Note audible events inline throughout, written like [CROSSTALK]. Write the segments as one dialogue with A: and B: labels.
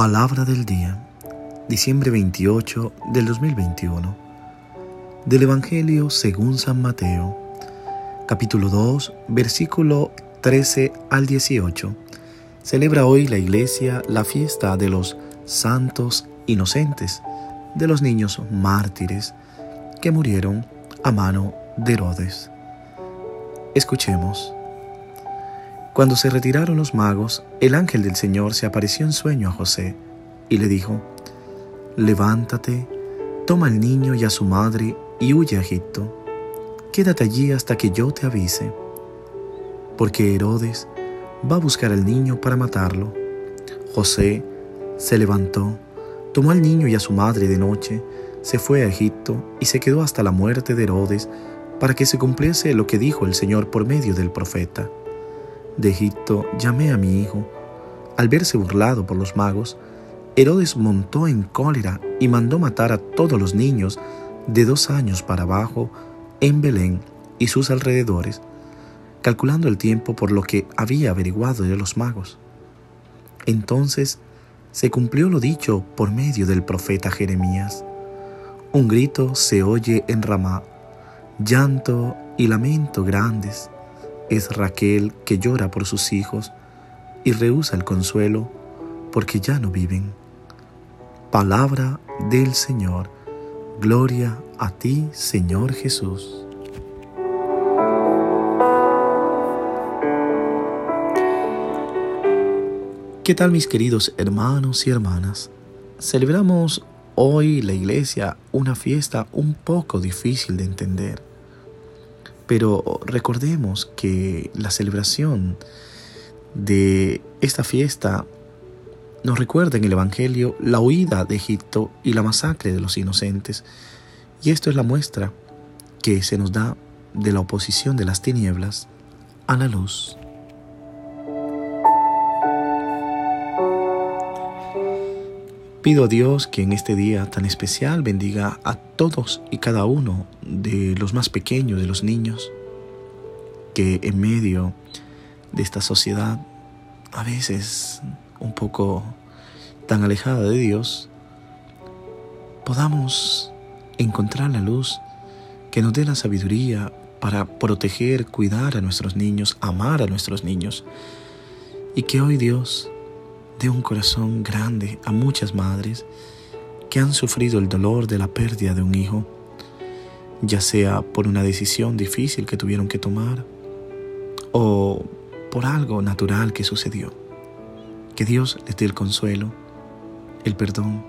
A: Palabra del día, diciembre 28 del 2021, del Evangelio según San Mateo, capítulo 2, versículo 13 al 18. Celebra hoy la iglesia la fiesta de los santos inocentes, de los niños mártires que murieron a mano de Herodes. Escuchemos. Cuando se retiraron los magos, el ángel del Señor se apareció en sueño a José y le dijo, Levántate, toma al niño y a su madre y huye a Egipto. Quédate allí hasta que yo te avise, porque Herodes va a buscar al niño para matarlo. José se levantó, tomó al niño y a su madre de noche, se fue a Egipto y se quedó hasta la muerte de Herodes para que se cumpliese lo que dijo el Señor por medio del profeta de Egipto llamé a mi hijo. Al verse burlado por los magos, Herodes montó en cólera y mandó matar a todos los niños de dos años para abajo en Belén y sus alrededores, calculando el tiempo por lo que había averiguado de los magos. Entonces se cumplió lo dicho por medio del profeta Jeremías. Un grito se oye en Ramá, llanto y lamento grandes es Raquel que llora por sus hijos y rehúsa el consuelo porque ya no viven. Palabra del Señor. Gloria a ti, Señor Jesús. ¿Qué tal mis queridos hermanos y hermanas? Celebramos hoy la iglesia una fiesta un poco difícil de entender pero recordemos que la celebración de esta fiesta nos recuerda en el Evangelio la huida de Egipto y la masacre de los inocentes. Y esto es la muestra que se nos da de la oposición de las tinieblas a la luz. Pido a Dios que en este día tan especial bendiga a todos y cada uno de los más pequeños, de los niños, que en medio de esta sociedad, a veces un poco tan alejada de Dios, podamos encontrar la luz que nos dé la sabiduría para proteger, cuidar a nuestros niños, amar a nuestros niños, y que hoy Dios de un corazón grande a muchas madres que han sufrido el dolor de la pérdida de un hijo, ya sea por una decisión difícil que tuvieron que tomar o por algo natural que sucedió. Que Dios les dé el consuelo, el perdón,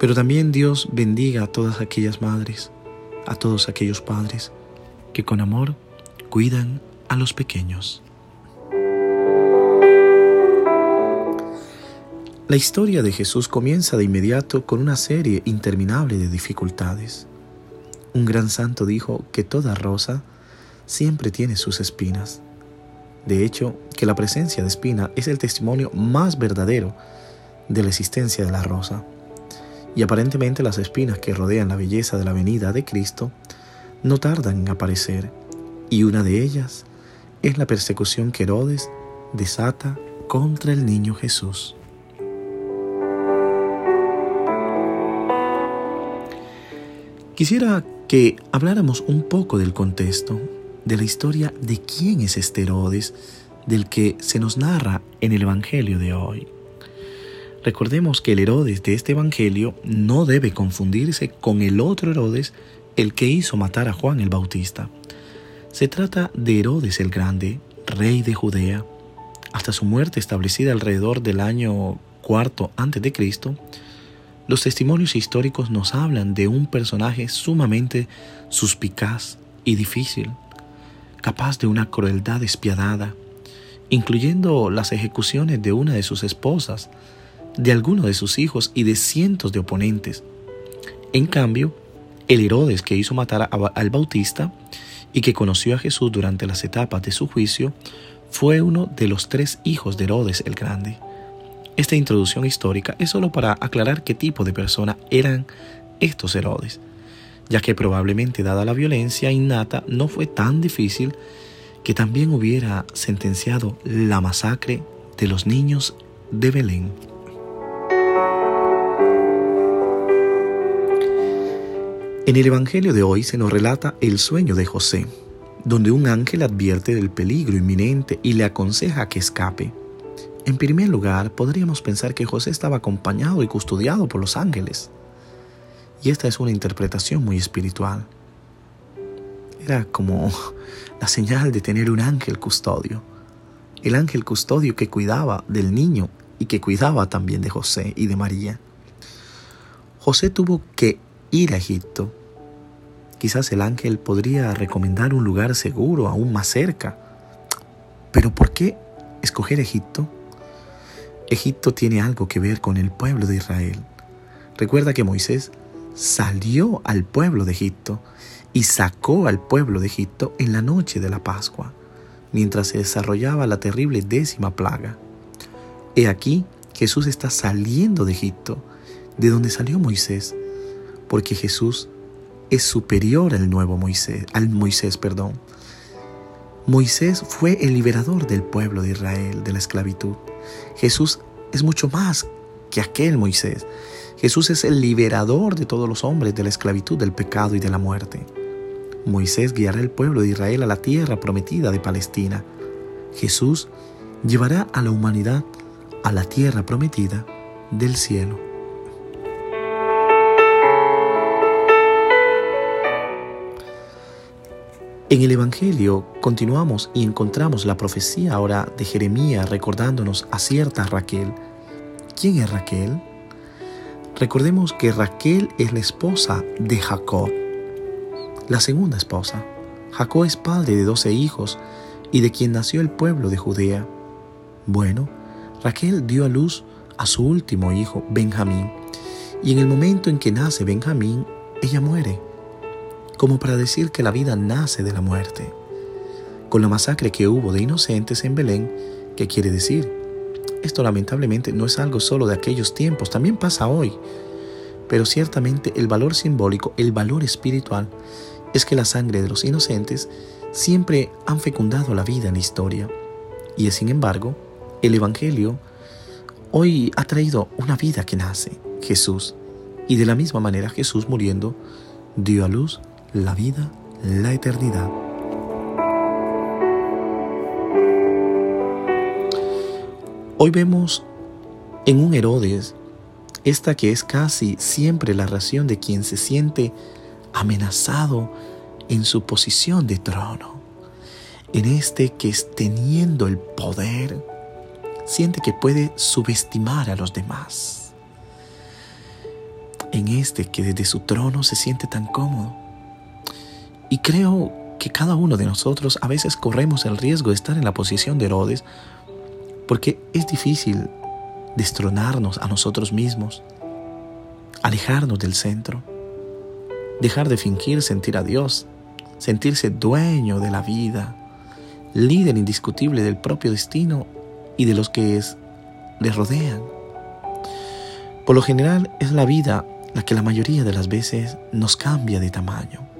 A: pero también Dios bendiga a todas aquellas madres, a todos aquellos padres que con amor cuidan a los pequeños. La historia de Jesús comienza de inmediato con una serie interminable de dificultades. Un gran santo dijo que toda rosa siempre tiene sus espinas. De hecho, que la presencia de espina es el testimonio más verdadero de la existencia de la rosa. Y aparentemente las espinas que rodean la belleza de la venida de Cristo no tardan en aparecer, y una de ellas es la persecución que Herodes desata contra el niño Jesús. Quisiera que habláramos un poco del contexto, de la historia de quién es este Herodes, del que se nos narra en el Evangelio de hoy. Recordemos que el Herodes de este Evangelio no debe confundirse con el otro Herodes, el que hizo matar a Juan el Bautista. Se trata de Herodes el Grande, rey de Judea, hasta su muerte establecida alrededor del año cuarto antes de Cristo, los testimonios históricos nos hablan de un personaje sumamente suspicaz y difícil, capaz de una crueldad despiadada, incluyendo las ejecuciones de una de sus esposas, de alguno de sus hijos y de cientos de oponentes. En cambio, el Herodes que hizo matar al Bautista y que conoció a Jesús durante las etapas de su juicio, fue uno de los tres hijos de Herodes el Grande. Esta introducción histórica es solo para aclarar qué tipo de persona eran estos Herodes, ya que probablemente dada la violencia innata no fue tan difícil que también hubiera sentenciado la masacre de los niños de Belén. En el Evangelio de hoy se nos relata el sueño de José, donde un ángel advierte del peligro inminente y le aconseja que escape. En primer lugar, podríamos pensar que José estaba acompañado y custodiado por los ángeles. Y esta es una interpretación muy espiritual. Era como [LAUGHS] la señal de tener un ángel custodio. El ángel custodio que cuidaba del niño y que cuidaba también de José y de María. José tuvo que ir a Egipto. Quizás el ángel podría recomendar un lugar seguro aún más cerca. Pero ¿por qué escoger Egipto? Egipto tiene algo que ver con el pueblo de Israel. Recuerda que Moisés salió al pueblo de Egipto y sacó al pueblo de Egipto en la noche de la Pascua, mientras se desarrollaba la terrible décima plaga. He aquí, Jesús está saliendo de Egipto, de donde salió Moisés, porque Jesús es superior al nuevo Moisés, al Moisés, perdón. Moisés fue el liberador del pueblo de Israel de la esclavitud. Jesús es mucho más que aquel Moisés. Jesús es el liberador de todos los hombres de la esclavitud, del pecado y de la muerte. Moisés guiará al pueblo de Israel a la tierra prometida de Palestina. Jesús llevará a la humanidad a la tierra prometida del cielo. En el Evangelio continuamos y encontramos la profecía ahora de Jeremías recordándonos a cierta Raquel. ¿Quién es Raquel? Recordemos que Raquel es la esposa de Jacob, la segunda esposa. Jacob es padre de doce hijos y de quien nació el pueblo de Judea. Bueno, Raquel dio a luz a su último hijo, Benjamín, y en el momento en que nace Benjamín, ella muere como para decir que la vida nace de la muerte. Con la masacre que hubo de inocentes en Belén, ¿qué quiere decir? Esto lamentablemente no es algo solo de aquellos tiempos, también pasa hoy. Pero ciertamente el valor simbólico, el valor espiritual, es que la sangre de los inocentes siempre han fecundado la vida en la historia. Y sin embargo, el Evangelio hoy ha traído una vida que nace, Jesús. Y de la misma manera Jesús muriendo dio a luz la vida, la eternidad. Hoy vemos en un Herodes esta que es casi siempre la ración de quien se siente amenazado en su posición de trono. En este que es teniendo el poder, siente que puede subestimar a los demás. En este que desde su trono se siente tan cómodo y creo que cada uno de nosotros a veces corremos el riesgo de estar en la posición de Herodes porque es difícil destronarnos a nosotros mismos, alejarnos del centro, dejar de fingir sentir a Dios, sentirse dueño de la vida, líder indiscutible del propio destino y de los que es, le rodean. Por lo general es la vida la que la mayoría de las veces nos cambia de tamaño.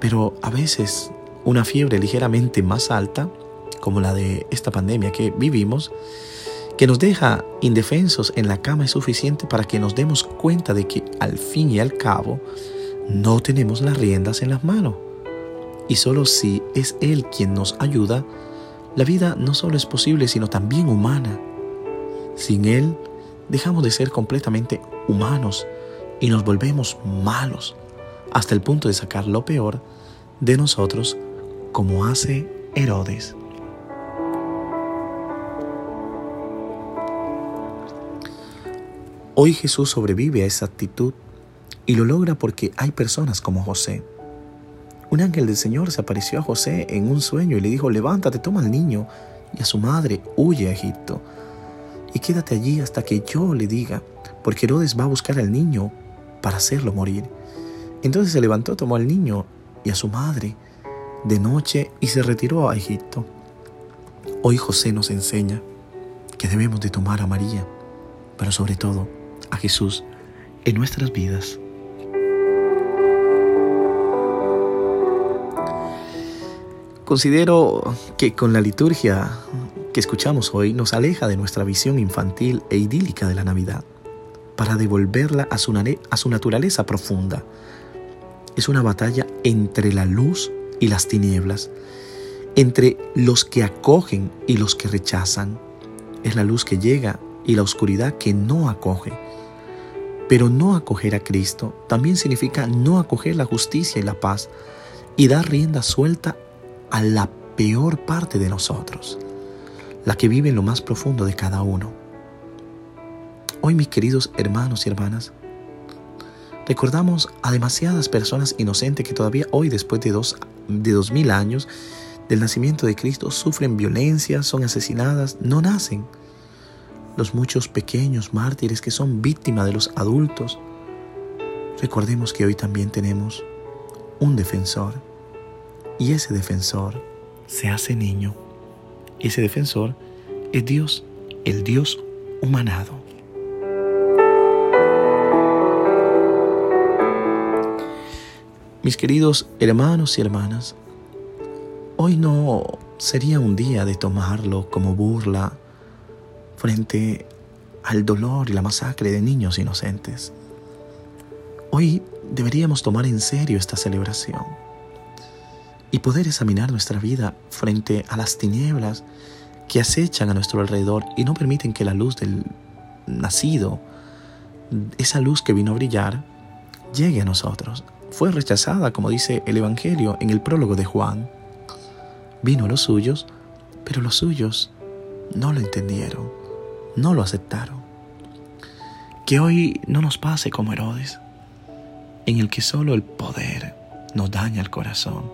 A: Pero a veces una fiebre ligeramente más alta, como la de esta pandemia que vivimos, que nos deja indefensos en la cama es suficiente para que nos demos cuenta de que al fin y al cabo no tenemos las riendas en las manos. Y solo si es Él quien nos ayuda, la vida no solo es posible, sino también humana. Sin Él, dejamos de ser completamente humanos y nos volvemos malos hasta el punto de sacar lo peor de nosotros como hace Herodes. Hoy Jesús sobrevive a esa actitud y lo logra porque hay personas como José. Un ángel del Señor se apareció a José en un sueño y le dijo, levántate, toma al niño y a su madre, huye a Egipto y quédate allí hasta que yo le diga, porque Herodes va a buscar al niño para hacerlo morir. Entonces se levantó, tomó al niño y a su madre de noche y se retiró a Egipto. Hoy José nos enseña que debemos de tomar a María, pero sobre todo a Jesús en nuestras vidas. Considero que con la liturgia que escuchamos hoy nos aleja de nuestra visión infantil e idílica de la Navidad. para devolverla a su, a su naturaleza profunda. Es una batalla entre la luz y las tinieblas, entre los que acogen y los que rechazan. Es la luz que llega y la oscuridad que no acoge. Pero no acoger a Cristo también significa no acoger la justicia y la paz y dar rienda suelta a la peor parte de nosotros, la que vive en lo más profundo de cada uno. Hoy, mis queridos hermanos y hermanas, recordamos a demasiadas personas inocentes que todavía hoy, después de dos, de dos mil años del nacimiento de Cristo, sufren violencia, son asesinadas, no nacen los muchos pequeños mártires que son víctimas de los adultos. Recordemos que hoy también tenemos un defensor y ese defensor se hace niño. Ese defensor es Dios, el Dios humanado. Mis queridos hermanos y hermanas, hoy no sería un día de tomarlo como burla, frente al dolor y la masacre de niños inocentes. Hoy deberíamos tomar en serio esta celebración y poder examinar nuestra vida frente a las tinieblas que acechan a nuestro alrededor y no permiten que la luz del nacido, esa luz que vino a brillar, llegue a nosotros. Fue rechazada, como dice el Evangelio en el prólogo de Juan. Vino a los suyos, pero los suyos no lo entendieron no lo aceptaron. Que hoy no nos pase como Herodes, en el que solo el poder nos daña el corazón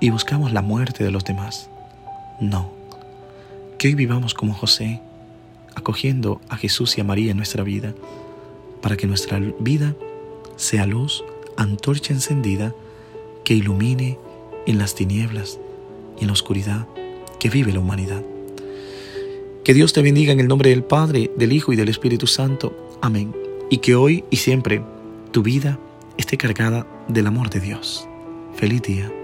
A: y buscamos la muerte de los demás. No. Que hoy vivamos como José, acogiendo a Jesús y a María en nuestra vida, para que nuestra vida sea luz, antorcha encendida, que ilumine en las tinieblas y en la oscuridad que vive la humanidad. Que Dios te bendiga en el nombre del Padre, del Hijo y del Espíritu Santo. Amén. Y que hoy y siempre tu vida esté cargada del amor de Dios. Feliz día.